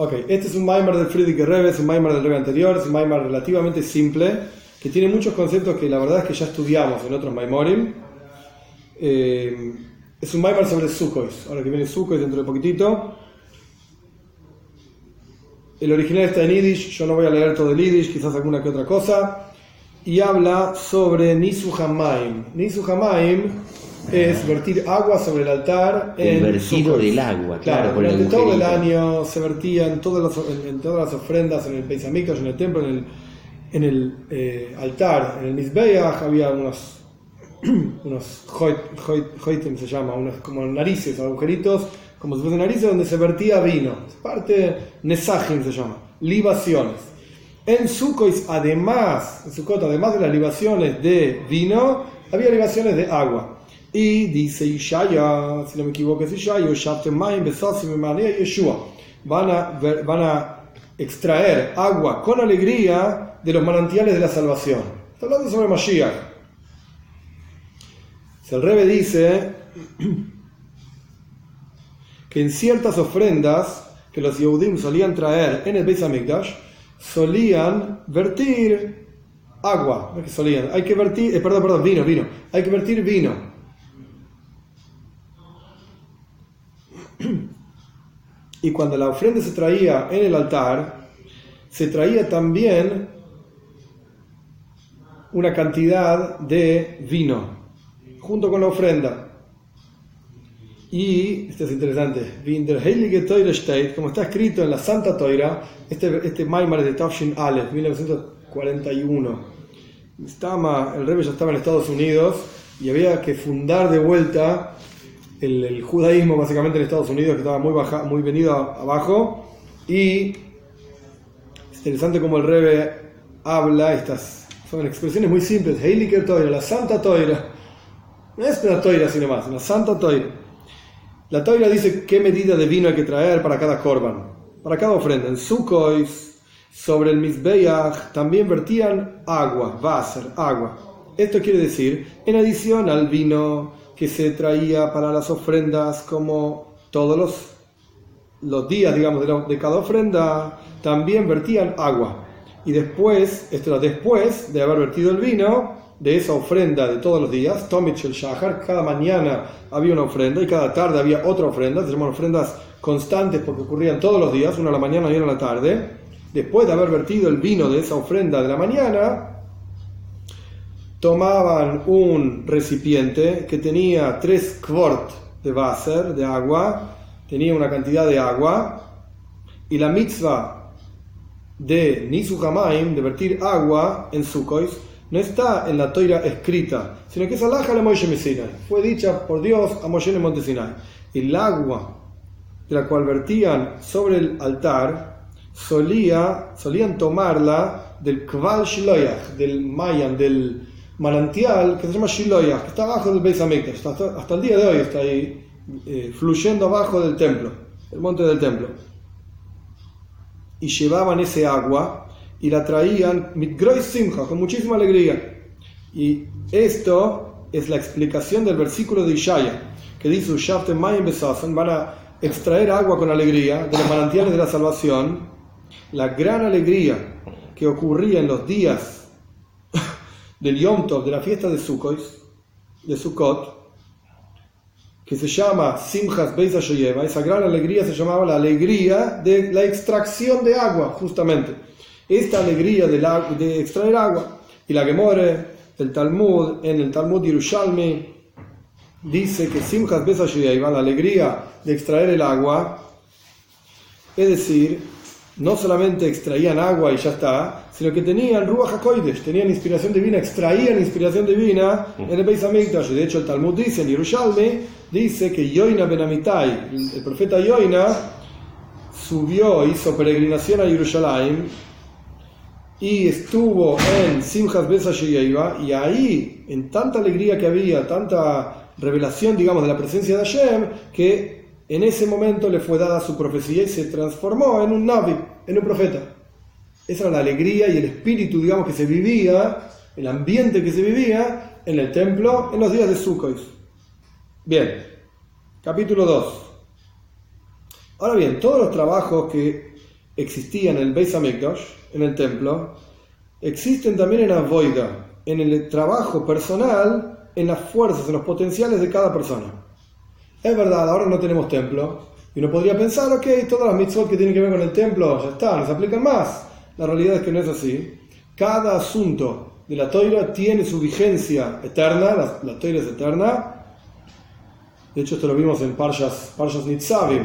Ok, este es un Maimar del Friedrich Rebbe, es un Maimar del Rebbe anterior, es un Maimar relativamente simple, que tiene muchos conceptos que la verdad es que ya estudiamos en otros Maimorim. Eh, es un Maimar sobre Sukkot, ahora que viene Sukkot dentro de poquitito. El original está en Yiddish, yo no voy a leer todo el Yiddish, quizás alguna que otra cosa. Y habla sobre Nisu Hamaim. Nisu Hamaim es vertir agua sobre el altar. El en vertido del agua, Claro, durante todo el año se vertían en todas las, en, en todas las ofrendas, en el Beis Hamikdash, en el templo, en el, en el eh, altar, en el Mizbeach, había unos, unos hoit- hoit- hoitim se llama, unos como narices, agujeritos, como si fuesen narices, donde se vertía vino. Es parte, nesajim se llama, libaciones. En Sukkot, además, en Sukkot, además de las libaciones de vino, había libaciones de agua. Y dice Ishaya, si no me equivoco es Ishaya, "Shaftem mayim besasim emanea Yeshua". Van a, van a extraer agua con alegría de los manantiales de la salvación. Está hablando sobre Mashiach. Si el Rebbe dice que en ciertas ofrendas que los Yehudim solían traer en el Beis Hamikdash, solían vertir agua, que solían, hay que vertir, eh, perdón, perdón, vino, vino, hay que vertir vino. Y cuando la ofrenda se traía en el altar, se traía también una cantidad de vino, junto con la ofrenda. Y, esto es interesante, como está escrito en la Santa Toira, este, este Maimar de Tafshin Aleph, 1941. Estaba, el rey ya estaba en Estados Unidos y había que fundar de vuelta el, judaísmo básicamente en Estados Unidos, que estaba muy, baja, muy venido abajo. Y es interesante como el Rebe habla, estas son expresiones muy simples, Heilige Toira, la Santa Toira. No es una toira sino más, una santa toira. La toira dice qué medida de vino hay que traer para cada korban, para cada ofrenda. En Sukois, sobre el Mizbeach, también vertían agua, Wasser, agua. Esto quiere decir, en adición al vino que se traía para las ofrendas, como todos los, los días, digamos, de, de cada ofrenda, también vertían agua. Y después, esto era después de haber vertido el vino, de esa ofrenda de todos los días, Tomich el Shahar, cada mañana había una ofrenda y cada tarde había otra ofrenda, se llaman ofrendas constantes porque ocurrían todos los días, una a la mañana y una a la tarde. Después de haber vertido el vino de esa ofrenda de la mañana, tomaban un recipiente que tenía tres quart de Wasser, de agua, tenía una cantidad de agua, y la mitzvah de Nisu Hamaim, de vertir agua en Sukois, no está en la toira escrita, sino que es alaja la Moshe Sinai. Fue dicha por Dios a Moshe en el monte Sinai. Agua de la cual vertían sobre el altar, solía, solían tomarla del Kval Shiloyach, del Mayan, del manantial que se llama Shiloyach, que está abajo del Beis hasta, el día de hoy está ahí eh, fluyendo abajo del templo, el monte del templo y llevaban ese agua y la traían simcha, con muchísima alegría. Y esto es la explicación del versículo de Ishaya, que dice van a extraer agua con alegría de los manantiales de la salvación. La gran alegría que ocurría en los días del Yom Tov, de la fiesta de Sukkot, de Sukkot, que se llama Simchas Beis Hashoyeva, esa gran alegría se llamaba la alegría de la extracción de agua, justamente. Esta alegría de, la- de extraer agua. Y la Gemore, el Talmud, en el Talmud Yerushalmi, dice que Simchas Beis Hashoyeva, la alegría de extraer el agua, es decir, no solamente extraían agua y ya está, sino que tenían Ruach HaKodesh, tenían inspiración divina, extraían inspiración divina en el Beis Hamikdash. Y De hecho, el Talmud dice, en Yerushalmi, dice que Yoina Ben Amitai, el profeta Yoina, subió, hizo peregrinación a Jerusalén y estuvo en Simchas Besa y ahí, en tanta alegría que había, tanta revelación, digamos, de la presencia de Hashem, que en ese momento le fue dada su profecía y se transformó en un Navi, en un profeta. Esa era la alegría y el espíritu, digamos, que se vivía, el ambiente que se vivía en el templo en los días de Sukkot. Bien, capítulo 2. Ahora bien, todos los trabajos que existían en el Beis Hamikdash, en el templo, existen también en Avoida, en el trabajo personal, en las fuerzas, en los potenciales de cada persona. Es verdad, ahora no tenemos templo, y uno podría pensar, ok, todas las mitzvot que tienen que ver con el templo ya están, no se aplican más. La realidad es que no es así. Cada asunto de la toira tiene su vigencia eterna, la, la toira es eterna. De hecho, esto lo vimos en Parshas, Parshas Nitzavim.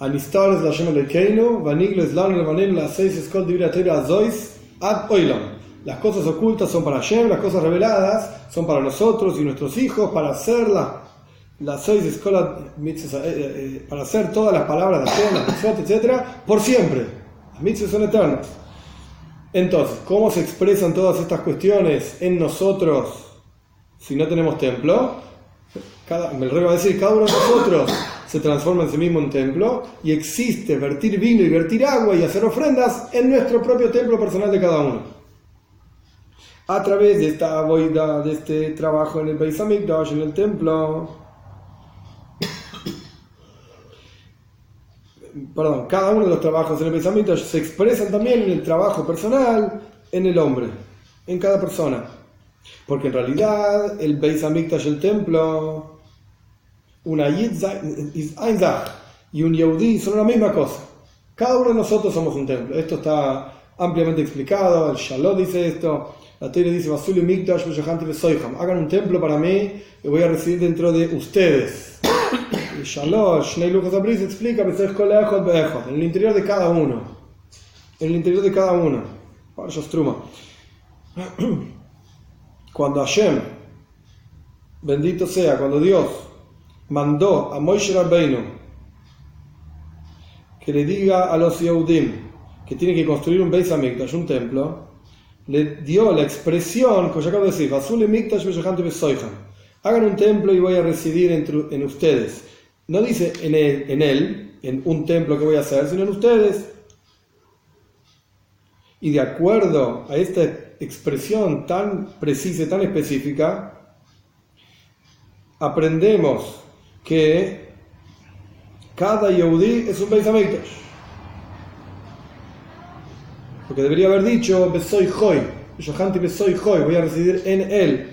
Anistar es la Shem Elekeinu, Vaniglo es la la seis escol de Azois, Ad Oilam. Las cosas ocultas son para Hashem, las cosas reveladas son para nosotros y nuestros hijos, para hacer las, seis escolas, eh, eh, para hacer todas las palabras de Hashem, las mitzvot, etc., por siempre. Las mitzvot son eternas. Entonces, ¿cómo se expresan todas estas cuestiones en nosotros si no tenemos templo? Cada, el rey va a decir, cada uno de nosotros se transforma en sí mismo en templo y existe vertir vino y vertir agua y hacer ofrendas en nuestro propio templo personal de cada uno. A través de esta boida, de este trabajo en el Beis Hamikdash, en el templo, perdón, cada uno de los trabajos en el Beis se expresan también en el trabajo personal en el hombre, en cada persona. Porque en realidad el Beis Hamikdash, el templo, una Yid y un Yehudi son la misma cosa. Cada uno de nosotros somos un templo. Esto está ampliamente explicado. El Shalom dice esto. La Torah dice: Hagan un templo para mí y voy a residir dentro de ustedes. Y Shalom, Shnei Lucas explica: En el interior de cada uno. En el interior de cada uno. Cuando Hashem, bendito sea, cuando Dios mandó a Moshe Rabbeinu que le diga a los Yehudim que tiene que construir un Beis Hamikdash, un templo, le dio la expresión, como ya acabo de decir, hagan un templo y voy a residir en, ustedes. No dice en él, en él, en un templo que voy a hacer, sino en ustedes. Y de acuerdo a esta expresión tan precisa y tan específica, aprendemos que cada Yehudi es un Beis. Porque debería haber dicho Besoy Hoy, Yohanti Besoy Hoy, voy a residir en él.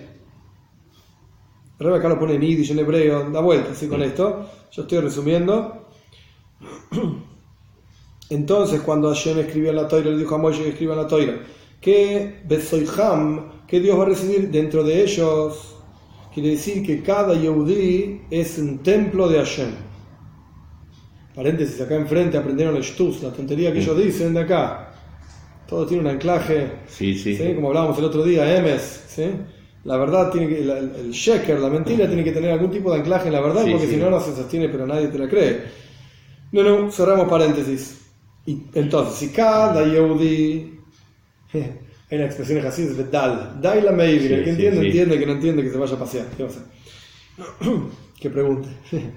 El acá lo pone en Yiddish, en hebreo, da vuelta así con esto. Yo estoy resumiendo. Entonces, cuando Hashem escribió en la Toira, le dijo a Moshe que escriba en la Toira, que Besoy Ham, que Dios va a residir dentro de ellos quiere decir que cada Yehudi es un templo de Hashem. Paréntesis, acá enfrente aprendieron el Shtus, la tontería que ellos dicen de acá. Todo tiene un anclaje, sí, sí. como hablábamos el otro día, Emes. ¿sí? La verdad tiene que, el, sheker, la mentira, tiene que tener algún tipo de anclaje en la verdad, porque si no, no se sostiene, pero nadie te la cree. No, no, cerramos paréntesis. Y entonces, si cada Yehudi hay una expresión así, es dal, dai la meir, el que entiende, entiende, que no entiende, que se vaya a pasear. ¿Qué va a hacer? que pregunte.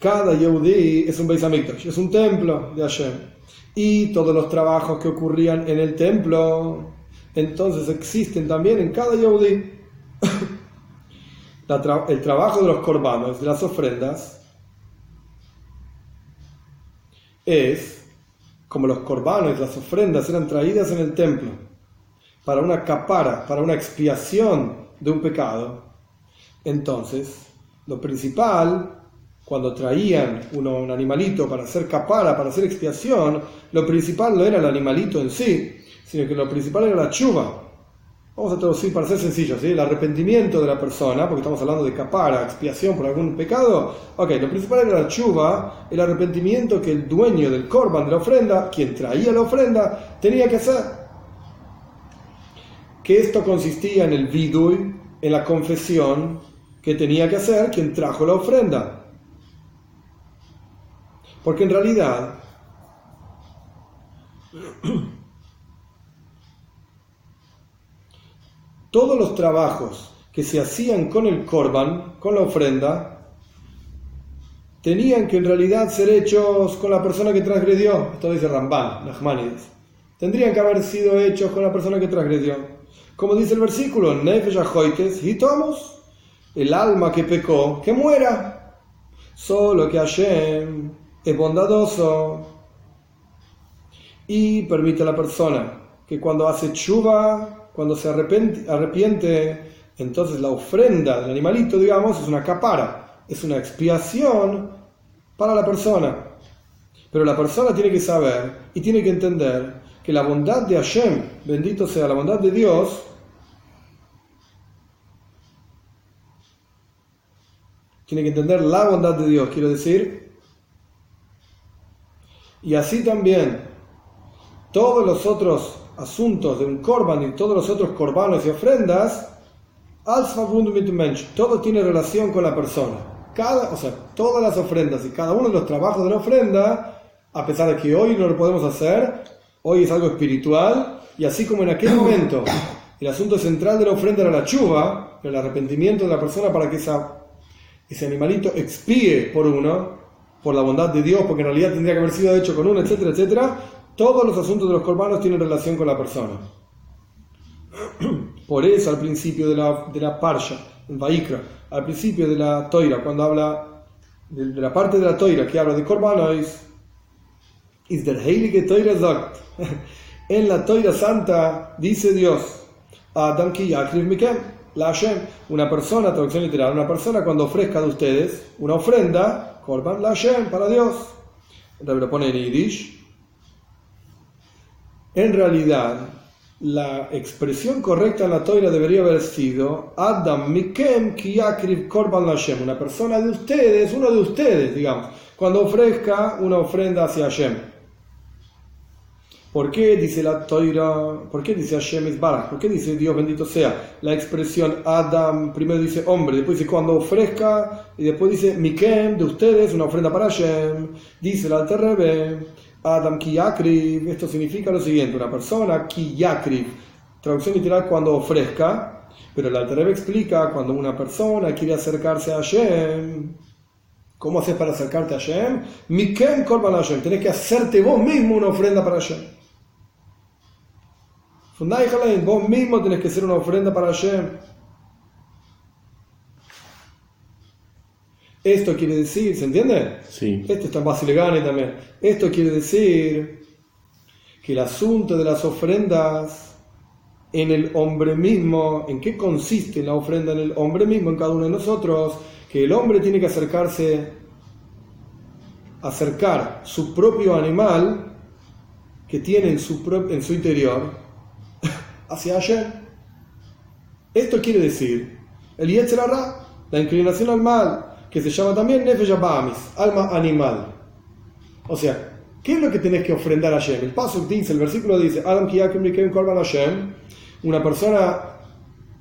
Cada Yehudi es un Beis Hamikdash, es un templo de Hashem. Y todos los trabajos que ocurrían en el templo, entonces existen también en cada Yehudi. el trabajo de los corbanos, de las ofrendas, es como los corbanos, las ofrendas eran traídas en el templo para una capara, para una expiación de un pecado, entonces lo principal, cuando traían un animalito para hacer capara, para hacer expiación, lo principal no era el animalito en sí, sino que lo principal era la chuva, Vamos a traducir para ser sencillo, ¿sí? el arrepentimiento de la persona, porque estamos hablando de capara, expiación por algún pecado. Ok, lo principal era la chuva, el arrepentimiento que el dueño del korban de la ofrenda, quien traía la ofrenda, tenía que hacer. Que esto consistía en el vidui, en la confesión que tenía que hacer quien trajo la ofrenda. Porque en realidad todos los trabajos que se hacían con el korban, con la ofrenda, tenían que en realidad ser hechos con la persona que transgredió. Esto dice Ramban, Nachmanides. Tendrían que haber sido hechos con la persona que transgredió. Como dice el versículo, Nefesh y el alma que pecó, que muera. Solo que Hashem es bondadoso y permite a la persona que cuando hace chuva, cuando se arrepiente, arrepiente, entonces la ofrenda del animalito, digamos, es una capara, es una expiación para la persona. Pero la persona tiene que saber y tiene que entender que la bondad de Hashem, bendito sea la bondad de Dios, tiene que entender la bondad de Dios, quiero decir. Y así también todos los otros asuntos de un korban y todos los otros korbanos y ofrendas, todo tiene relación con la persona. Cada, o sea, todas las ofrendas y cada uno de los trabajos de la ofrenda, a pesar de que hoy no lo podemos hacer, hoy es algo espiritual, y así como en aquel momento el asunto central de la ofrenda era la chuva, el arrepentimiento de la persona para que esa, ese animalito expíe por uno, por la bondad de Dios, porque en realidad tendría que haber sido hecho con uno, etcétera, etcétera, todos los asuntos de los corbanos tienen relación con la persona. Por eso al principio de la, de la Parsha, en Vaikra, al principio de la Toira, cuando habla de, la parte de la Toira que habla de corbanos, is der Heilige Toira sagt, en la Toira Santa dice Dios, Adam ki yakriv mikem, la Hashem, una persona, traducción literal, una persona cuando ofrezca de ustedes una ofrenda, korban la Hashem, para Dios. Lo pone en Yiddish, en realidad, la expresión correcta en la toira debería haber sido Adam Mikem Kiyakriv Korban Hashem, una persona de ustedes, uno de ustedes, digamos, cuando ofrezca una ofrenda hacia Hashem. ¿Por qué dice la toira? ¿Por qué dice Hashem Isbarach? ¿Por qué dice Dios bendito sea? La expresión Adam, primero dice hombre, después dice cuando ofrezca, y después dice Mikem, de ustedes, una ofrenda para Hashem. Dice el Alter Rebbe Adam Kiyakriv, esto significa lo siguiente, una persona Kiyakriv, traducción literal cuando ofrezca, pero el Alter explica cuando una persona quiere acercarse a Hashem, ¿cómo haces para acercarte a Hashem? Mikem Korban Hashem, tenés que hacerte vos mismo una ofrenda para Hashem. Vos mismo tenés que hacer una ofrenda para Hashem. Esto quiere decir, ¿se entiende? Sí. Esto está en Basilegani también. Esto quiere decir que el asunto de las ofrendas en el hombre mismo, ¿en qué consiste la ofrenda en el hombre mismo, en cada uno de nosotros? Que el hombre tiene que acercarse, acercar su propio animal que tiene en su, en su interior hacia ayer. Esto quiere decir el Yetzerara, la inclinación al mal, que se llama también Nefesh alma animal. O sea, ¿qué es lo que tenés que ofrendar a Hashem? El paso dice, el versículo dice, Adam Hashem, una persona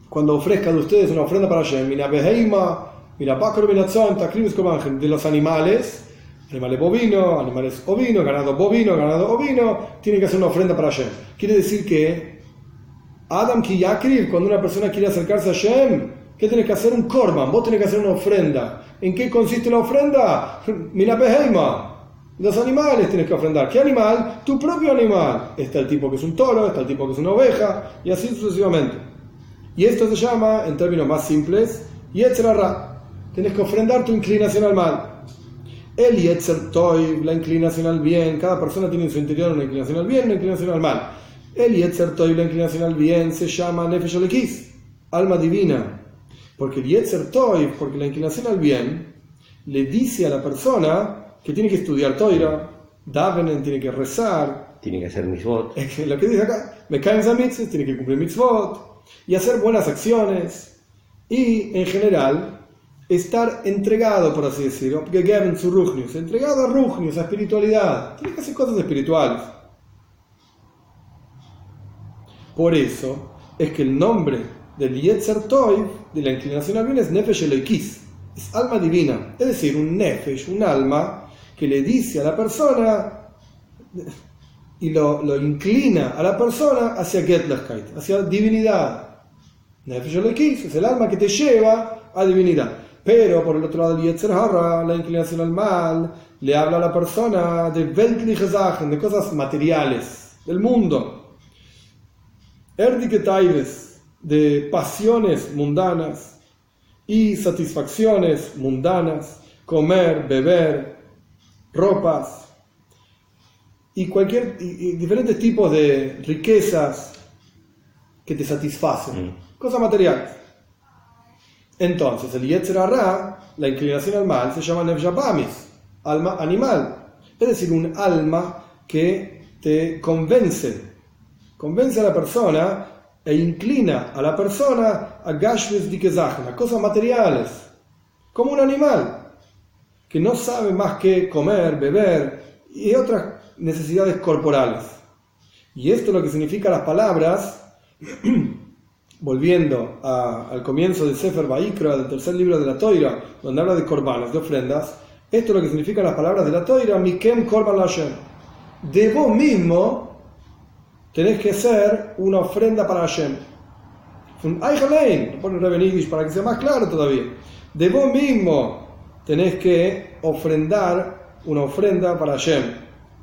cuando ofrezca de ustedes una ofrenda para Hashem, mira Beheima, mira de los animales, animales bovinos, animales ovinos, ganado bovino, ganado ovino, tiene que hacer una ofrenda para Hashem. Quiere decir que Adam Kiyakriv, cuando una persona quiere acercarse a Hashem, ¿qué tiene que hacer? Un korban, vos tenés que hacer una ofrenda. ¿En qué consiste la ofrenda? Mira, Beheima. Los animales tienes que ofrendar. ¿Qué animal? Tu propio animal. Está el tipo que es un toro, está el tipo que es una oveja, y así sucesivamente. Y esto se llama, en términos más simples, Yetzerara. Tienes que ofrendar tu inclinación al mal. El Yetzer Toy, la inclinación al bien. Cada persona tiene en su interior una inclinación al bien, una inclinación al mal. El Yetzer Toy, la inclinación al bien, se llama Nefesh alma divina. Porque el Yetzer Toy, porque la inclinación al bien, le dice a la persona que tiene que estudiar Toira, Davenen tiene que rezar, tiene que hacer mitzvot. Lo que dice acá, me caen mitzvot, tiene que cumplir mitzvot y hacer buenas acciones. Y en general, estar entregado, por así decirlo, entregado a Rujnius, a espiritualidad. Tiene que hacer cosas espirituales. Por eso es que el nombre del Yetzer Toy, de la inclinación al bien, es Nefesh Eloikis, es alma divina, es decir, un Nefesh, un alma que le dice a la persona y lo, lo inclina a la persona hacia Getlechkeit, hacia divinidad. Nefesh Eloikis es el alma que te lleva a divinidad. Pero por el otro lado, el Yetzer Hara, la inclinación al mal, le habla a la persona de Weltliche de cosas materiales, del mundo. Erdike Taives de pasiones mundanas y satisfacciones mundanas, comer, beber, ropas y cualquier y, diferentes tipos de riquezas que te satisfacen, mm. cosas materiales. Entonces, el Yetzer la inclinación al mal, se llama Nevjabamis, alma animal, es decir, un alma que te convence, convence a la persona e inclina a la persona a Gashves a cosas materiales, como un animal que no sabe más que comer, beber y otras necesidades corporales. Y esto es lo que significa las palabras, volviendo al comienzo del Sefer Baikra, del tercer libro de la Toira, donde habla de corbanos, de ofrendas, esto es lo que significan las palabras de la Toira, Mikem Korban Lashem. De vos mismo tenés que ser una ofrenda para Hashem. Un Eichelein, pone Rebenidish para que sea más claro todavía. De vos mismo tenés que ofrendar una ofrenda para Hashem.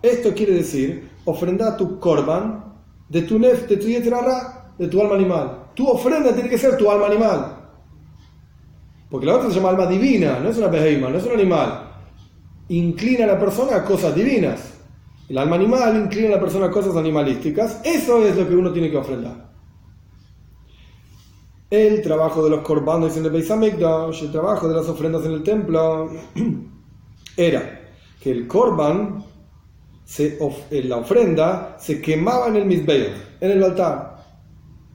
Esto quiere decir, ofrendar tu korban de tu nef, de tu de tu alma animal. Tu ofrenda tiene que ser tu alma animal. Porque la otra se llama alma divina, no es una beheima, no es un animal. Inclina a la persona a cosas divinas. El alma animal inclina a la persona a cosas animalísticas. Eso es lo que uno tiene que ofrendar. El trabajo de los corbanos en el Beis el trabajo de las ofrendas en el templo, era que el korban la ofrenda se quemaba en el Mizbeach, en el altar.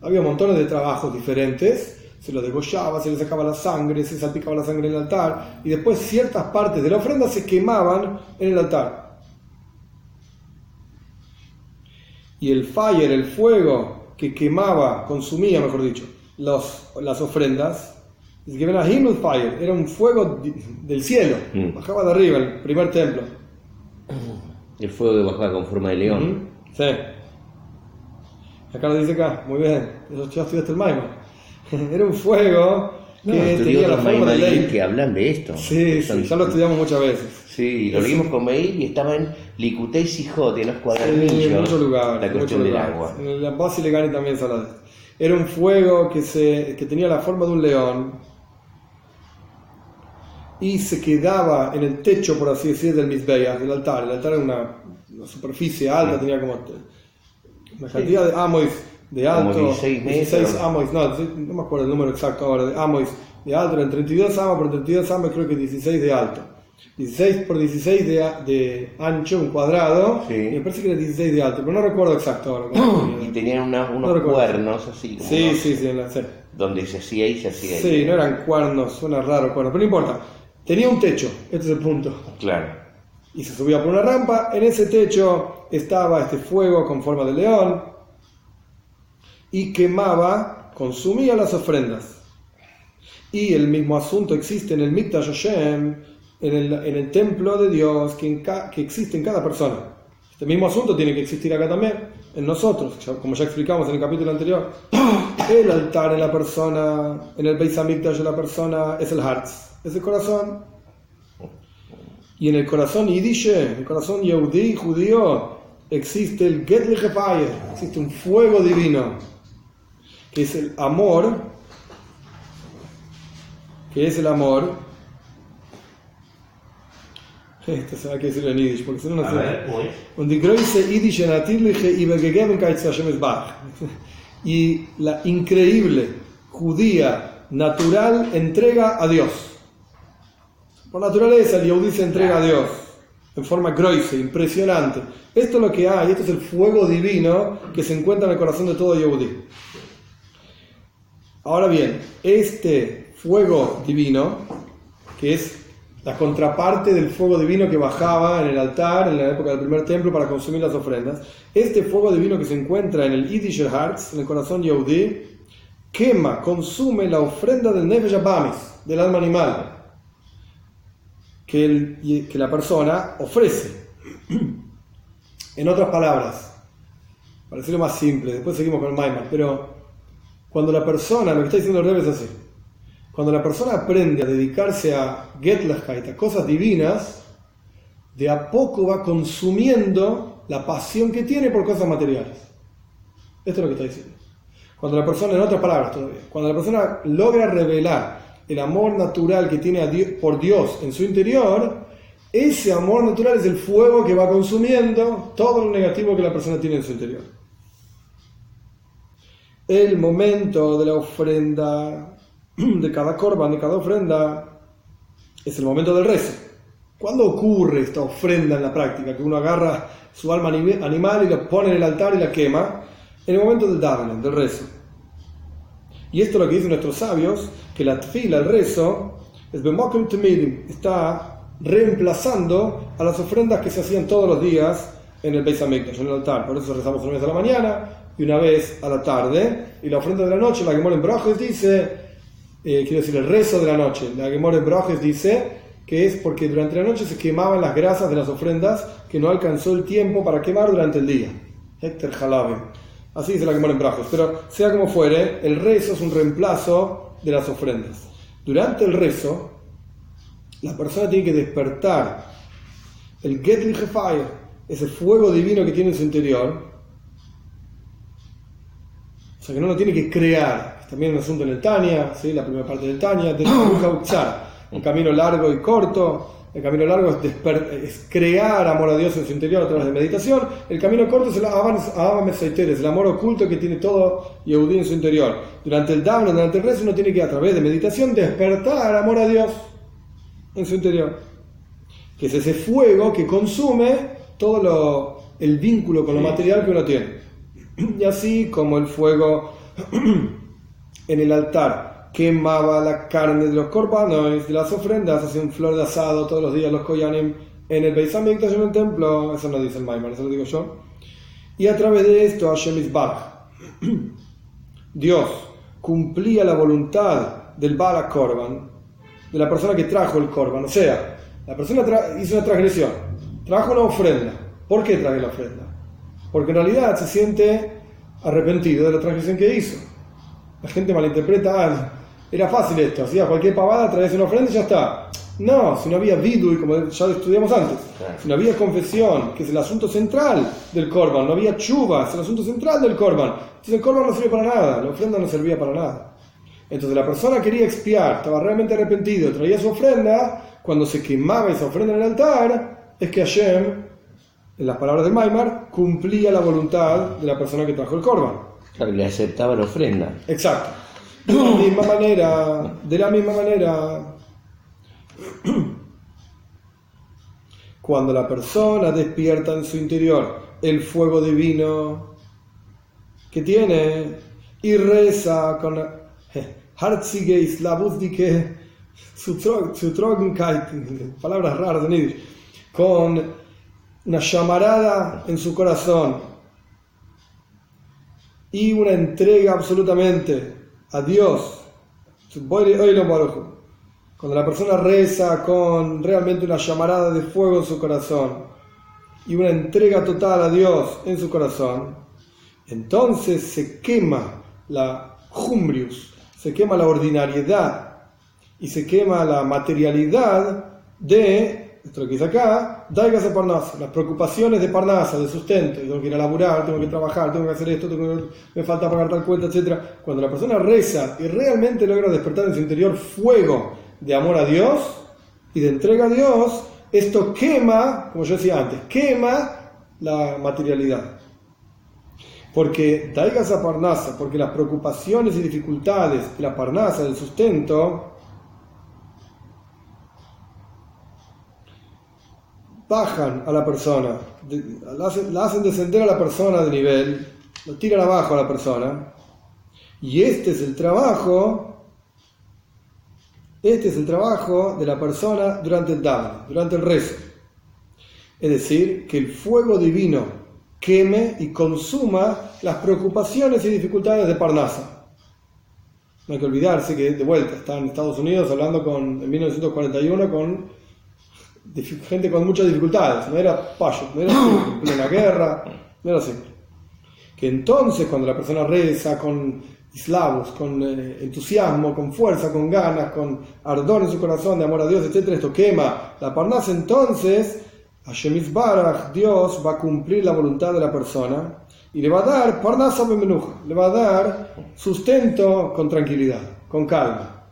Había montones de trabajos diferentes, se lo degollaba, se le sacaba la sangre, se salpicaba la sangre en el altar, y después ciertas partes de la ofrenda se quemaban en el altar. Y el fire, el fuego que quemaba, consumía, mejor dicho, los, las ofrendas, era un fuego del cielo, mm. bajaba de arriba, el primer templo. El fuego que bajaba con forma de león. Sí. Acá lo dice acá, muy bien. Eso ya estudiaste el Maimon. Era un fuego que tenía la forma de ley. que hablan de esto. Sí, sí, ya lo estudiamos muchas veces. Sí, lo leímos con Meir y estaba en Licutei y Sijot, en los cuadernillos. Sí, en muchos lugares. La cuestión del agua. En la base legal también se habla Era un fuego que, se, que tenía la forma de un león y se quedaba en el techo, por así decir, del Mizbeach, del altar. El altar era una, superficie alta, tenía como una cantidad de amois de alto, 16, 16 amois, no, no me acuerdo el número exacto ahora, de amois de alto, eran 32 amos por 32 amos, creo que 16 de alto. 16 por 16 de, de ancho, un cuadrado, y me parece que era 16 de alto, pero no recuerdo exacto ahora. y tenían unos cuernos así. Sí, sí, sí, Donde se hacía y se hacía. Sí, no eran cuernos, suena raro cuernos, pero no importa. Tenía un techo, este es el punto. Claro. Y se subía por una rampa, en ese techo estaba este fuego con forma de león y quemaba, consumía las ofrendas. Y el mismo asunto existe en el Mikdash Hashem, en el, en el templo de Dios que, que existe en cada persona. Este mismo asunto tiene que existir acá también, en nosotros, como ya explicamos en el capítulo anterior. El altar en la persona, en el Beis Hamikdash de la persona es el Hartz es el corazón. Y en el corazón yiddish, en el corazón yehudí, judío, existe el Fire, existe un fuego divino, que es el amor, que es el amor. Esto se va a decir en yiddish, porque si no no sé. Und die Größe yiddish natürliche Übergegebenkeit zu Hashem Y la increíble, judía, natural entrega a Dios. Por naturaleza, el Yehudi se entrega a Dios en forma groise, impresionante. Esto es lo que hay, esto es el fuego divino que se encuentra en el corazón de todo Yehudi. Ahora bien, este fuego divino, que es la contraparte del fuego divino que bajaba en el altar en la época del primer templo para consumir las ofrendas, este fuego divino que se encuentra en el Yiddish Hearts, en el corazón Yehudi, quema, consume la ofrenda del Nefesh Abamis, del alma animal que, que la persona ofrece. en otras palabras, para decirlo más simple, después seguimos con el Maimar, pero cuando la persona, lo que está diciendo el Rebbe es así, cuando la persona aprende a dedicarse a Getlachkeit, a cosas divinas, de a poco va consumiendo la pasión que tiene por cosas materiales. Esto es lo que está diciendo. Cuando la persona, en otras palabras todavía, cuando la persona logra revelar el amor natural que tiene por Dios en su interior, Ese amor natural es el fuego que va consumiendo todo lo negativo que la persona tiene en su interior. El momento de la ofrenda, de cada corban, de cada ofrenda, es el momento del rezo. ¿Cuándo ocurre esta ofrenda en la práctica? Que uno agarra su alma animal y la pone en el altar y la quema. En el momento del daven, del rezo. Y esto es lo que dicen nuestros sabios, que la tfila, el rezo, es está reemplazando a las ofrendas que se hacían todos los días en el Beis en el altar. Por eso rezamos una vez a la mañana y una vez a la tarde. Y la ofrenda de la noche, la que en Brojes dice, eh, quiero decir, el rezo de la noche, la que en Brojes dice que es porque durante la noche se quemaban las grasas de las ofrendas que no alcanzó el tiempo para quemar durante el día. Héctor Jalabe. Así dice la que en Brojes. Pero sea como fuere, el rezo es un reemplazo de las ofrendas. Durante el rezo, la persona tiene que despertar el Getliche Fire, ese fuego divino que tiene en su interior. O sea, que no lo tiene que crear. También un asunto en el Tania, ¿sí? la primera parte del Tania, de un camino largo y corto. El camino largo es, crear amor a Dios en su interior a través de meditación. El camino corto es el el amor oculto que tiene todo Yehudí en su interior. Durante el Down, durante el resto, uno tiene que a través de meditación despertar amor a Dios en su interior. Que es ese fuego que consume todo el vínculo con lo material que uno tiene. Y así como el fuego en el altar quemaba la carne de los corbanos, de las ofrendas, hacían flor de asado todos los días los koyanim en el Beis en el templo, eso no dice el Maimon, eso lo digo yo. Y a través de esto Hashem Isbach, Dios cumplía la voluntad del Bala Korban, de la persona que trajo el corban. O sea, la persona hizo una transgresión, trajo una ofrenda. ¿Por qué trae la ofrenda? Porque en realidad se siente arrepentido de la transgresión que hizo. La gente malinterpreta, ah, era fácil esto, hacía cualquier pavada, traes una ofrenda y ya está. No, si no había vidu, y como ya estudiamos antes, si no había confesión, que es el asunto central del corban, no había chuva, es el asunto central del corban. Entonces el corban no sirve para nada, la ofrenda no servía para nada. Entonces la persona quería expiar, estaba realmente arrepentido, traía su ofrenda, cuando se quemaba esa ofrenda en el altar, es que Hashem, en las palabras del Maimar, cumplía la voluntad de la persona que trajo el corban. Claro, le aceptaba la ofrenda. Exacto. De la misma manera, de la misma manera, cuando la persona despierta en su interior el fuego divino que tiene y reza con Harzige Islavusdike Zutrogenkeit, palabras raras de con una llamarada en su corazón y una entrega absolutamente a Dios. Cuando la persona reza con realmente una llamarada de fuego en su corazón y una entrega total a Dios en su corazón, entonces se quema la jumbrius, se quema la ordinariedad y se quema la materialidad de, esto que dice acá, daigas de Parnasa, las preocupaciones de Parnasa, de sustento, tengo que ir a laburar, tengo que trabajar, tengo que hacer esto, me falta pagar tal cuenta, etc. Cuando la persona reza y realmente logra despertar en su interior fuego de amor a Dios y de entrega a Dios, esto quema, como yo decía antes, quema la materialidad. Porque Daigas a Parnasa, porque las preocupaciones y dificultades de la Parnasa, del sustento, bajan a la persona, la hacen, descender a la persona de nivel, lo tiran abajo a la persona. Y este es el trabajo, este es el trabajo de la persona durante el Dhamma, durante el rezo. Es decir, que el fuego divino queme y consuma las preocupaciones y dificultades de Parnasa. No hay que olvidarse que de vuelta está en Estados Unidos hablando con, en 1941 con gente con muchas dificultades. No era payo, no era en plena guerra, no era así. Que entonces cuando la persona reza con islavos, con eh, entusiasmo, con fuerza, con ganas, con ardor en su corazón de amor a Dios, etc., esto quema la Parnasa, entonces Hashem Baraj, Dios va a cumplir la voluntad de la persona y le va a dar parnasa menuja, le va a dar sustento con tranquilidad, con calma.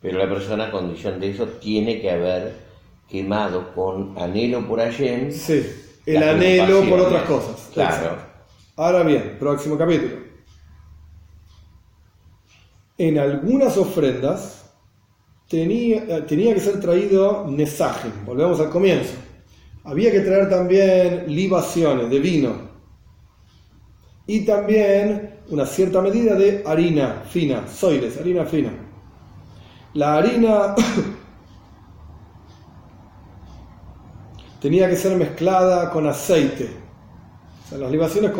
Pero la persona, a condición de eso, tiene que haber quemado con anhelo por Hashem. Sí, el anhelo por otras cosas. Claro. Exacto. Ahora bien, próximo capítulo. En algunas ofrendas tenía, tenía que ser traído nesajim. Volvemos al comienzo. Había que traer también libaciones de vino y también una cierta medida de harina fina, soiles, harina fina. La harina tenía que ser mezclada con aceite. O sea, las libaciones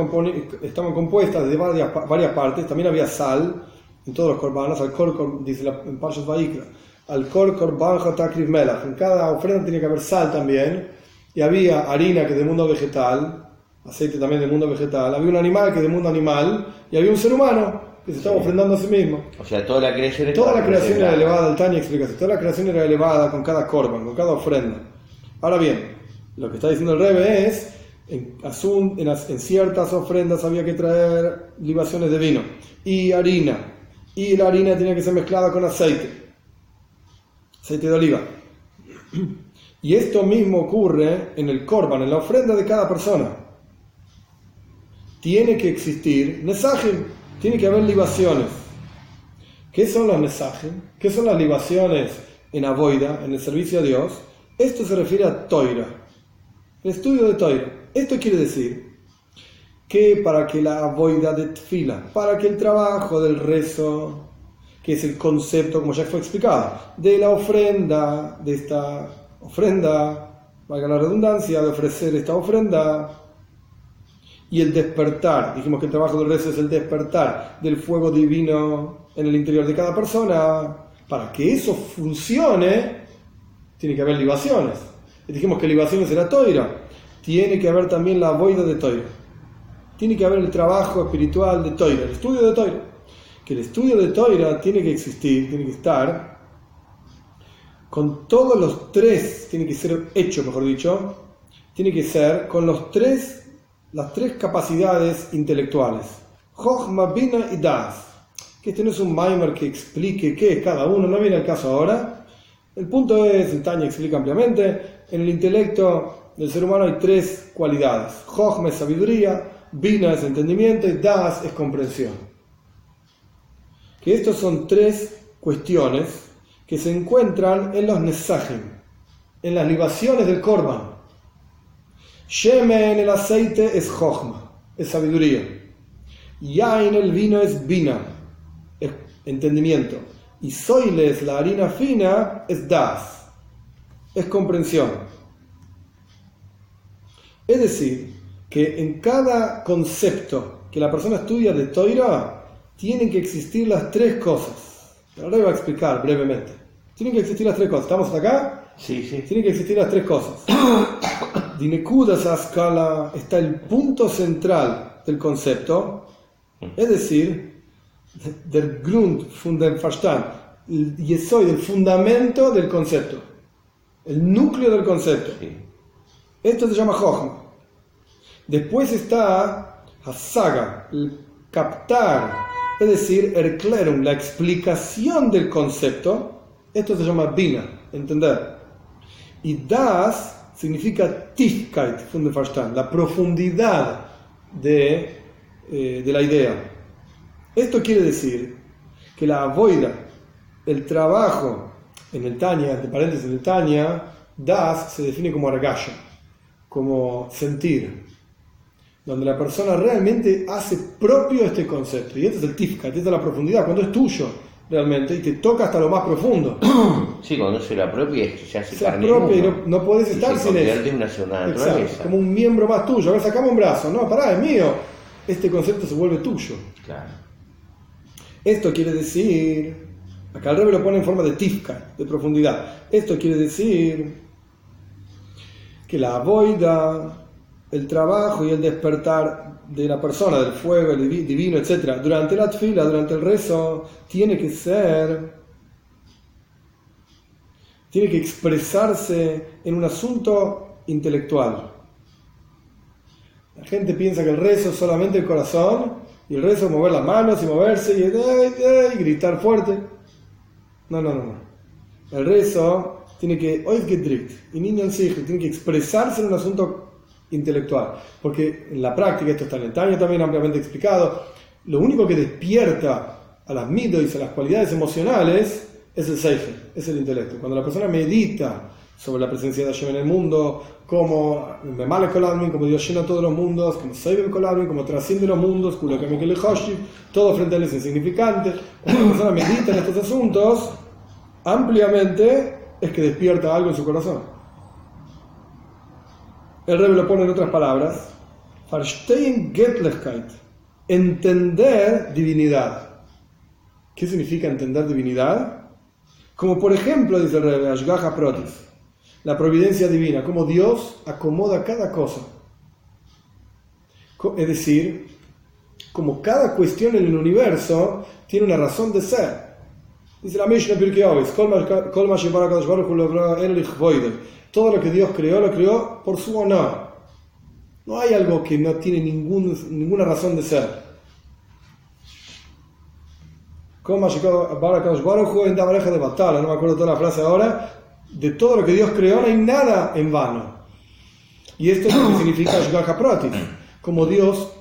estaban compuestas de varias, varias partes, también había sal en todos los corbanos, al kor, kor- dice la, en Parshas Vayikra, al kor korban hatakriv melach. En cada ofrenda tenía que haber sal también, y había harina que es del mundo vegetal, aceite también del mundo vegetal, había un animal que es del mundo animal, y había un ser humano que se estaba ofrendando a sí mismo. O sea, toda la creación Toda la creación era elevada, el Tanya explica así, toda la creación era elevada con cada corban, con cada ofrenda. Ahora bien, lo que está diciendo el Rebe es, en, asun- ciertas ofrendas había que traer libaciones de vino y harina, y la harina tenía que ser mezclada con aceite, aceite de oliva. Y esto mismo ocurre en el corban, en la ofrenda de cada persona. Tiene que existir nesajim, tiene que haber libaciones. ¿Qué son los mensajes? ¿Qué son las libaciones en Avoida, en el servicio a Dios? Esto se refiere a Toira, el estudio de Toira. Esto quiere decir que para que la Avoida de Tfila, para que el trabajo del rezo, que es el concepto, como ya fue explicado, de la ofrenda, de esta ofrenda, valga la redundancia, de ofrecer esta ofrenda, y el despertar, dijimos que el trabajo del rezo es el despertar del fuego divino en el interior de cada persona, para que eso funcione, tiene que haber libaciones. Dijimos que libaciones era toira, tiene que haber también la boida de toira, tiene que haber el trabajo espiritual de toira, el estudio de toira, que el estudio de toira tiene que existir, tiene que estar con todos los tres, tiene que ser hecho, mejor dicho, tiene que ser con los tres, las tres capacidades intelectuales. Jochma, Bina y Das. Que este no es un Maimer que explique qué es cada uno, no viene al caso ahora. El punto es, el Tanya explica ampliamente, en el intelecto del ser humano hay tres cualidades. Jochma es sabiduría, Bina es entendimiento y Das es comprensión. Que estos son tres cuestiones que se encuentran en los Nesajim, en las libaciones del Korban. Shemen, el aceite, es Jochma, es sabiduría. Yain, el vino, es Bina, es entendimiento. Y Soiles, la harina fina, es Das, es comprensión. Es decir, que en cada concepto que la persona estudia de Toira, tienen que existir las tres cosas. Ahora voy a explicar brevemente. Tienen que existir las tres cosas. ¿Estamos hasta acá? Sí, sí. Tienen que existir las tres cosas. Dinekuda esa escala está el punto central del concepto, es decir, del Grund Verstand, el yesoid, el fundamento del concepto, el núcleo del concepto. sí. Esto se llama Jochma. Después está Hasaga, el captar, es decir, Erklärung, la explicación del concepto. Esto se llama Bina, entender. Y Das significa Tiefkeit la profundidad de, eh, de la idea. Esto quiere decir que la avoida, el trabajo en el Tanya, entre paréntesis en el Tanya, Das se define como argasha, como sentir, donde la persona realmente hace propio este concepto. Y este es el Tifkat, esta es la profundidad, cuando es tuyo realmente y te toca hasta lo más profundo. Sí, cuando se la propia es que ya se Se carne apropia y no, no podés estar sin eso. como un miembro más tuyo. A ver, sacame un brazo. No, pará, es mío. Este concepto se vuelve tuyo. Claro. Esto quiere decir, acá el rebe lo pone en forma de tifka, de profundidad. Esto quiere decir que la boida, el trabajo y el despertar de la persona, del fuego, el divi- divino, etc., durante la tfila, durante el rezo, tiene que ser, tiene que expresarse en un asunto intelectual. La gente piensa que el rezo es solamente el corazón y el rezo es mover las manos y moverse y gritar fuerte. No, no, no. El rezo tiene que, y niño tiene que expresarse en un asunto intelectual. Porque en la práctica, esto está en el Taño también ampliamente explicado, lo único que despierta a las midos y a las cualidades emocionales es el seife, es el intelecto. Cuando la persona medita sobre la presencia de Hashem en el mundo, como como Dios llena todos los mundos, como Seibem como trasciende los mundos, todo frente a él es insignificante. Cuando la persona medita en estos asuntos, ampliamente es que despierta algo en su corazón. El rey lo pone en otras palabras, Verstehen entender divinidad. ¿Qué significa entender divinidad? Como por ejemplo, dice el rey, Ashgaha Protis, la providencia divina, como Dios acomoda cada cosa. Es decir, como cada cuestión en el universo tiene una razón de ser. Dice la Mishnah todo lo que Dios creó, lo creó por su honor. No hay algo que no tiene ningún, ninguna razón de ser. Como en de batalla, no me acuerdo toda la frase ahora, de todo lo que Dios creó no hay nada en vano. Y esto es lo que significa Shgaha Pratis, como Dios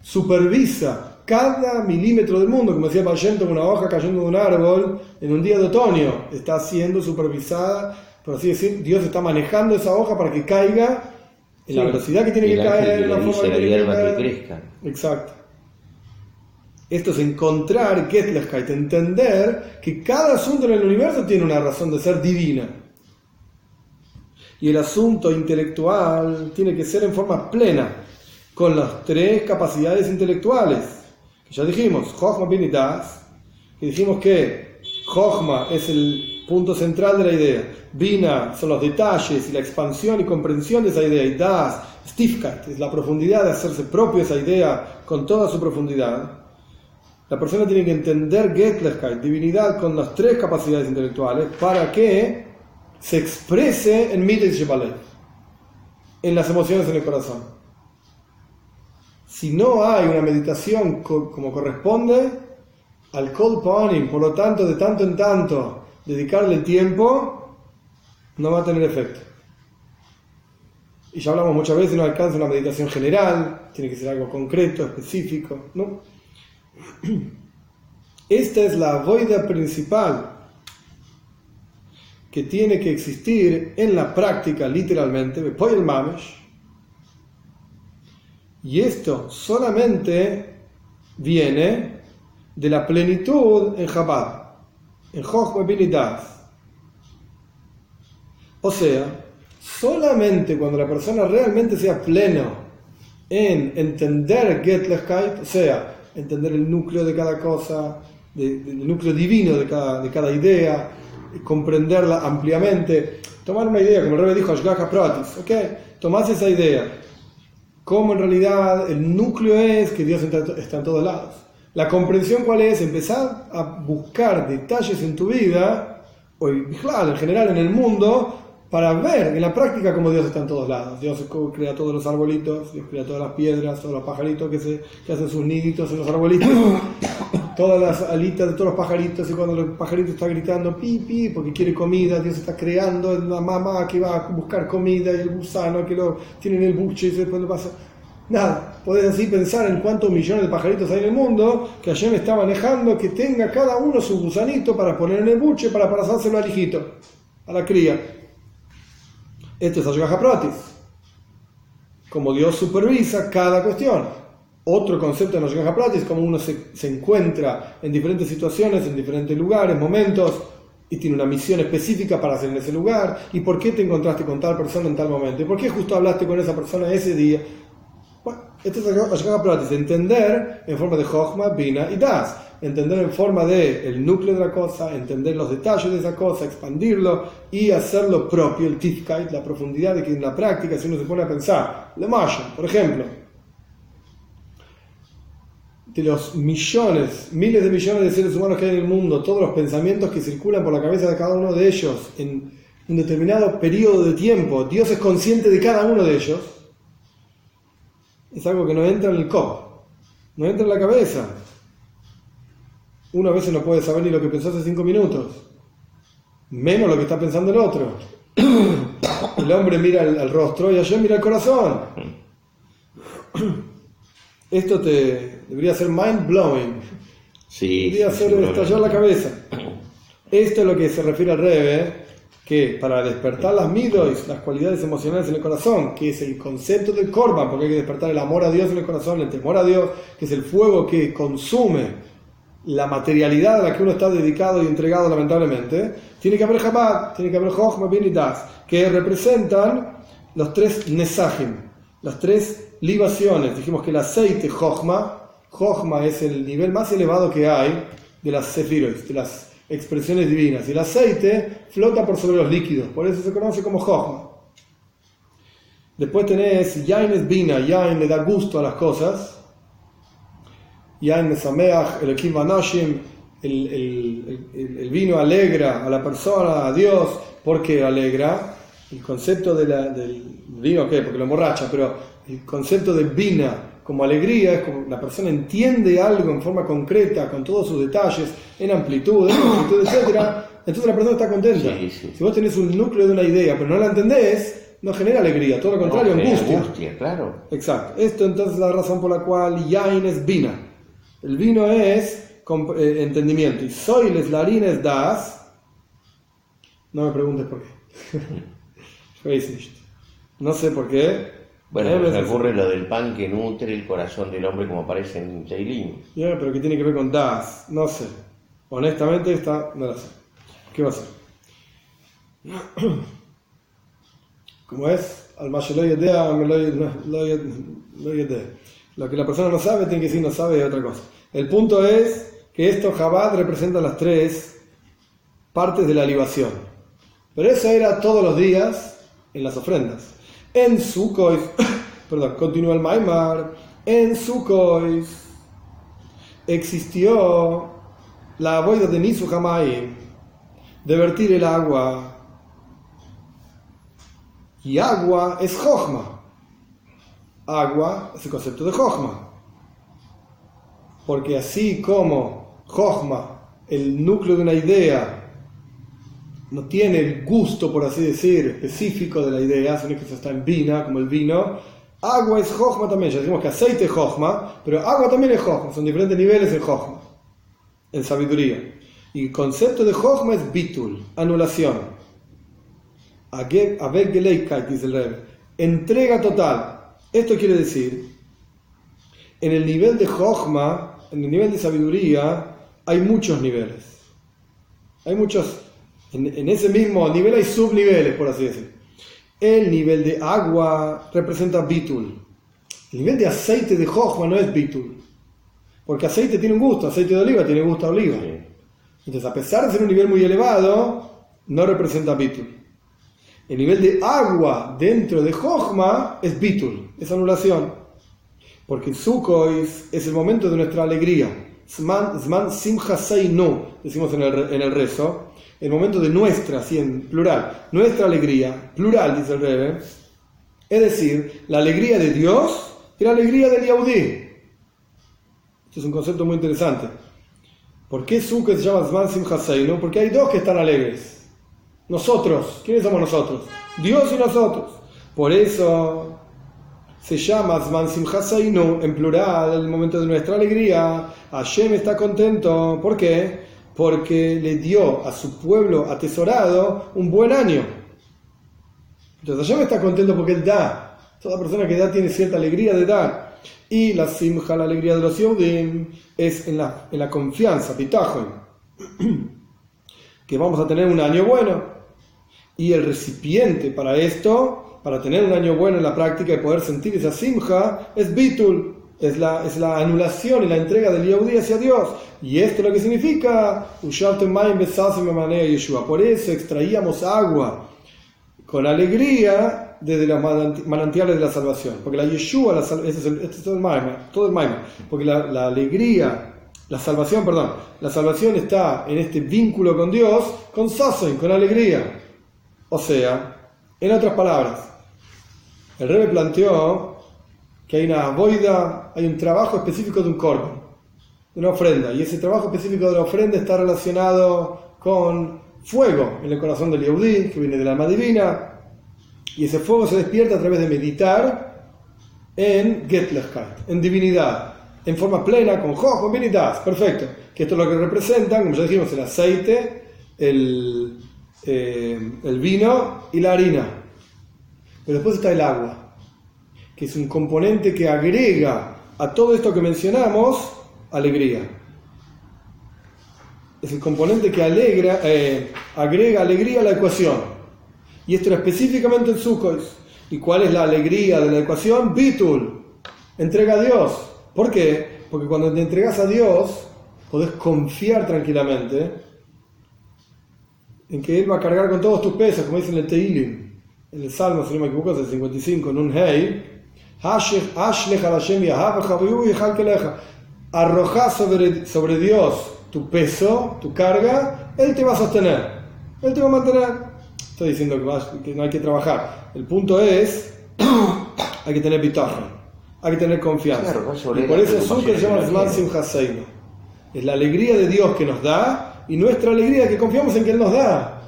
supervisa cada milímetro del mundo, como decía Payento, una hoja cayendo de un árbol en un día de otoño, está siendo supervisada, por así decir, Dios está manejando esa hoja para que caiga en la velocidad que tiene que caer, en la forma que tiene que caer. Exacto. Esto es encontrar Getlechkeit, entender que cada asunto en el universo tiene una razón de ser divina. Y el asunto intelectual tiene que ser en forma plena, con las tres capacidades intelectuales. Ya dijimos, Jochma Das, que dijimos que Jochma es el punto central de la idea. Bina son los detalles y la expansión y comprensión de esa idea. Y Das, Stifkeit, es la profundidad de hacerse propio esa idea con toda su profundidad. La persona tiene que entender Getlechkeit, divinidad, con las tres capacidades intelectuales para que se exprese en Mites en las emociones en el corazón. Si no hay una meditación como corresponde, al cold pawning, por lo tanto, de tanto en tanto, dedicarle tiempo, no va a tener efecto. Y ya hablamos muchas veces, no alcanza una meditación general, tiene que ser algo concreto, específico, ¿no? Esta es la voida principal que tiene que existir en la práctica, literalmente, el mamesh. Y esto solamente viene de la plenitud en Chabad, en Jochma O sea, solamente cuando la persona realmente sea pleno en entender Getlechkeit, o sea, entender el núcleo de cada cosa, el núcleo divino de cada, de cada idea, comprenderla ampliamente, tomar una idea, como el rey dijo, Ashgaha Pratis, ¿ok? Tomás esa idea, cómo en realidad el núcleo es que Dios está en todos lados. La comprensión cuál es, empezar a buscar detalles en tu vida, o en general en el mundo, para ver en la práctica cómo Dios está en todos lados. Dios crea todos los arbolitos, Dios crea todas las piedras, todos los pajaritos que, se, que hacen sus niditos en los arbolitos, todas las alitas de todos los pajaritos, y cuando el pajarito está gritando pi, porque quiere comida, Dios está creando la mamá que va a buscar comida y el gusano que lo tiene en el buche y después lo pasa. Nada, podés así pensar en cuántos millones de pajaritos hay en el mundo, que me está manejando, que tenga cada uno su gusanito para poner en el buche, para pasárselo al hijito, a la cría. Esto es Ashgaha Pratis. Como Dios supervisa cada cuestión. Otro concepto en Ashgaha Pratis, como uno se, se encuentra en diferentes situaciones, en diferentes lugares, momentos, y tiene una misión específica para hacer en ese lugar. ¿Y por qué te encontraste con tal persona en tal momento? ¿Y por qué justo hablaste con esa persona ese día? Bueno, esto es Ashgaha Pratis, entender en forma de Jochma, Bina y Das entender en forma de el núcleo de la cosa, entender los detalles de esa cosa, expandirlo y hacerlo propio, el tifkait, la profundidad de que en la práctica, si uno se pone a pensar, le Masha, por ejemplo, de los millones, miles de millones de seres humanos que hay en el mundo, todos los pensamientos que circulan por la cabeza de cada uno de ellos en un determinado periodo de tiempo, Dios es consciente de cada uno de ellos, es algo que no entra en el cop, no entra en la cabeza. Uno a veces no puede saber ni lo que pensó hace cinco minutos. menos lo que está pensando el otro. El hombre mira al, rostro y ayer mira el corazón. Esto te debería ser mind blowing. Sí, debería hacer estallar la cabeza. Esto es lo que se refiere al Rebe, que para despertar las midos, las cualidades emocionales en el corazón, que es el concepto del korban, porque hay que despertar el amor a Dios en el corazón, el temor a Dios, que es el fuego que consume la materialidad a la que uno está dedicado y entregado lamentablemente, tiene que haber Chabad, tiene que haber Jochma, Bin y Das, que representan los tres Nesajim, las tres libaciones. Dijimos que el aceite Jochma, Jochma es el nivel más elevado que hay de las Sefiros, de las expresiones divinas, y el aceite flota por sobre los líquidos, por eso se conoce como Jochma. Después tenés Yain es Bina, Yain le da gusto a las cosas, Yain Mesameach, el Ekim Banashim, el, vino alegra a la persona, a Dios, porque alegra. El concepto del vino, ¿qué? Porque lo emborracha, pero el concepto de vina como alegría es como la persona entiende algo en forma concreta, con todos sus detalles, en amplitud, en longitud, etc. Entonces la persona está contenta. Si vos tenés un núcleo de una idea, pero no la entendés, no genera alegría, todo lo contrario, angustia. claro. Exacto. Esto entonces es la razón por la cual Yain es vina. El vino es eh, entendimiento. Y soy les larines das. No me preguntes por qué. no sé por qué. Bueno, me ocurre lo del pan que nutre el corazón del hombre como aparece en Teilín. Ya, pero ¿qué tiene que ver con das? No sé. Honestamente, esta no la sé. ¿Qué va a ser? Como es, al Lo que la persona no sabe, tiene que decir no sabe es otra cosa. El punto es que esto Jabad representa las tres partes de la libación. Pero eso era todos los días en las ofrendas. En Sukois, perdón, continúa el Maimar, en Sukois existió la boida de Nisu de vertir el agua. Y agua es Jochma. Agua es el concepto de Jochma. Porque así como Jochma, el núcleo de una idea, no tiene el gusto, por así decir, específico de la idea, sino que eso está en vina, como el vino. Agua es Jochma también, ya decimos que aceite es Jochma, pero agua también es Jochma, son diferentes niveles en Jochma, en sabiduría. Y el concepto de Jochma es bitul, anulación. dice el Rebbe, entrega total. Esto quiere decir, en el nivel de Jochma, en el nivel de sabiduría, hay muchos niveles. Hay muchos, en, ese mismo nivel hay subniveles, por así decir. El nivel de agua representa bitul. El nivel de aceite de Jochma no es bitul. Porque aceite tiene un gusto, aceite de oliva tiene gusto a oliva. Entonces, a pesar de ser un nivel muy elevado, no representa bitul. El nivel de agua dentro de Jochma es bitul, es anulación. Porque Sukkot es el momento de nuestra alegría. Zman, Simcha no, decimos en el, en el rezo, el momento de nuestra, así en plural, nuestra alegría, plural, dice el Rebe, es decir, la alegría de Dios y la alegría del Yaudí. Este es un concepto muy interesante. ¿Por qué Sukkot se llama Zman Simcha no? Porque hay dos que están alegres. Nosotros, ¿quiénes somos nosotros? Dios y nosotros. Por eso se llama Zman Simchaseinu, en plural, el momento de nuestra alegría. Hashem está contento. ¿Por qué? Porque le dio a su pueblo atesorado un buen año. Entonces Hashem está contento porque Él da. Toda persona que da tiene cierta alegría de dar. Y la simja, la alegría de los Yehudim, es en la, en la confianza, pitajon, que vamos a tener un año bueno. Y el recipiente para esto para tener un año bueno en la práctica y poder sentir esa simja, es bitul, es la, es la anulación y la entrega del Yehudi hacia Dios. Y esto es lo que significa, por eso extraíamos agua con alegría desde los manantiales de la salvación. Porque la Yeshua, este es, el, este todo el Maima, todo el porque la, la, alegría, la salvación, perdón, la salvación está en este vínculo con Dios, con Sasen, con alegría. O sea, en otras palabras, el Rebbe planteó que hay una boida, hay un trabajo específico de un corpo, de una ofrenda, y ese trabajo específico de la ofrenda está relacionado con fuego en el corazón del Yehudi, que viene del alma divina, y ese fuego se despierta a través de meditar en Getlechkeit, en divinidad, en forma plena, con Joch, con Vinitas, perfecto. Que esto es lo que representan, como ya dijimos, el aceite, eh, el vino y la harina. Pero después está el agua, que es un componente que agrega a todo esto que mencionamos alegría. Es el componente que alegra, eh, agrega alegría a la ecuación. Y esto era específicamente en Sukkot. ¿Y cuál es la alegría de la ecuación? Bitul. Entrega a Dios. ¿Por qué? Porque cuando te entregas a Dios, podés confiar tranquilamente en que Él va a cargar con todos tus pesos, como dice en el Teilim, en el Salmo, si no me equivoco, es el 55, en un Hey. Arroja sobre, sobre Dios tu peso, tu carga, Él te va a sostener, Él te va a mantener. Estoy diciendo que, no hay que trabajar. El punto es, hay que tener pitaje, hay que tener confianza. y por eso Sukkot se llama Zman Simchaseinu. Es la alegría de Dios que nos da y nuestra alegría que confiamos en que Él nos da.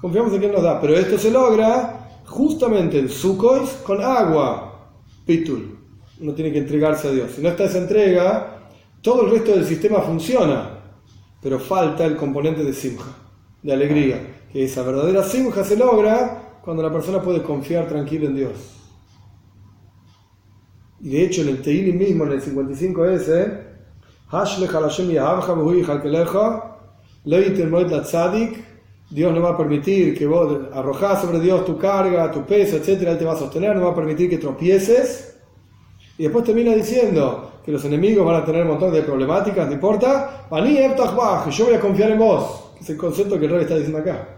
Confiamos en que Él nos da. Pero esto se logra justamente en Sukkot con agua. Pitul. Uno tiene que entregarse a Dios. Si no está esa entrega, todo el resto del sistema funciona. Pero falta el componente de Simcha, de alegría que esa verdadera simja se logra cuando la persona puede confiar tranquilo en Dios. Y de hecho en el Teilim mismo, en el 55S, Dios no va a permitir que vos arrojas sobre Dios tu carga, tu peso, etc. Él te va a sostener, no va a permitir que tropieces. Y después termina diciendo que los enemigos van a tener un montón de problemáticas, no importa. Yo voy a confiar en vos. Es el concepto que el rey está diciendo acá.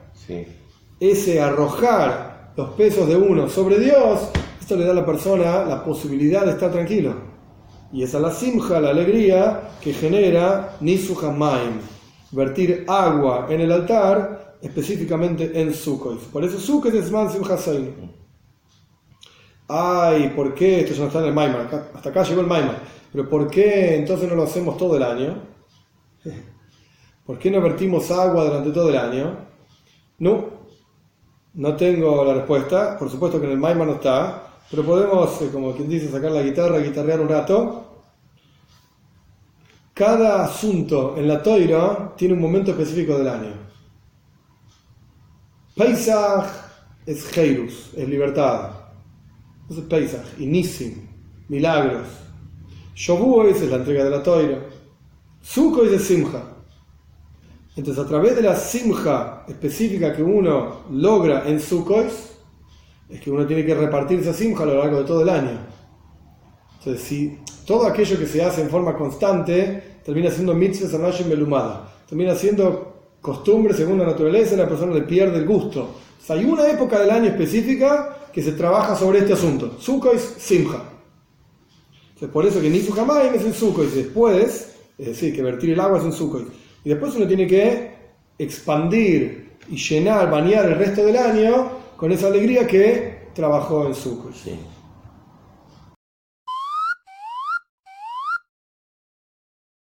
Ese arrojar los pesos de uno sobre Dios, esto le da a la persona la posibilidad de estar tranquilo. Y esa es la simja, la alegría que genera Nisuha Maim, vertir agua en el altar, específicamente en Sukkot. Por eso Sukkot es Man Simcha Ay, ¿por qué? Esto ya no está en el Maimar, hasta acá llegó el Maimar. Pero ¿por qué entonces no lo hacemos todo el año? ¿Por qué no vertimos agua durante todo el año? No, no tengo la respuesta. Por supuesto que en el Maima no está, pero podemos, eh, como quien dice, sacar la guitarra, guitarrear un rato. Cada asunto en la toira tiene un momento específico del año. Pesach es Heirus, es libertad. Eso es Pesach, Inisim, milagros. Shavuot es la entrega de la toira. Sukkot es Simcha. Entonces, a través de la simja específica que uno logra en Sukkot, es que uno tiene que repartir esa simja a lo largo de todo el año. Entonces, si todo aquello que se hace en forma constante termina siendo mitzvah sanashim melumada, termina siendo costumbre según la naturaleza, la persona le pierde el gusto. hay una época del año específica que se trabaja sobre este asunto. Sukkot simja. Entonces, por eso que ni Sukkot es en Sukkot, después, es decir, que vertir el agua es en Sukkot. Y después uno tiene que expandir y llenar, bañar el resto del año con esa alegría que trabajó en Sukkot.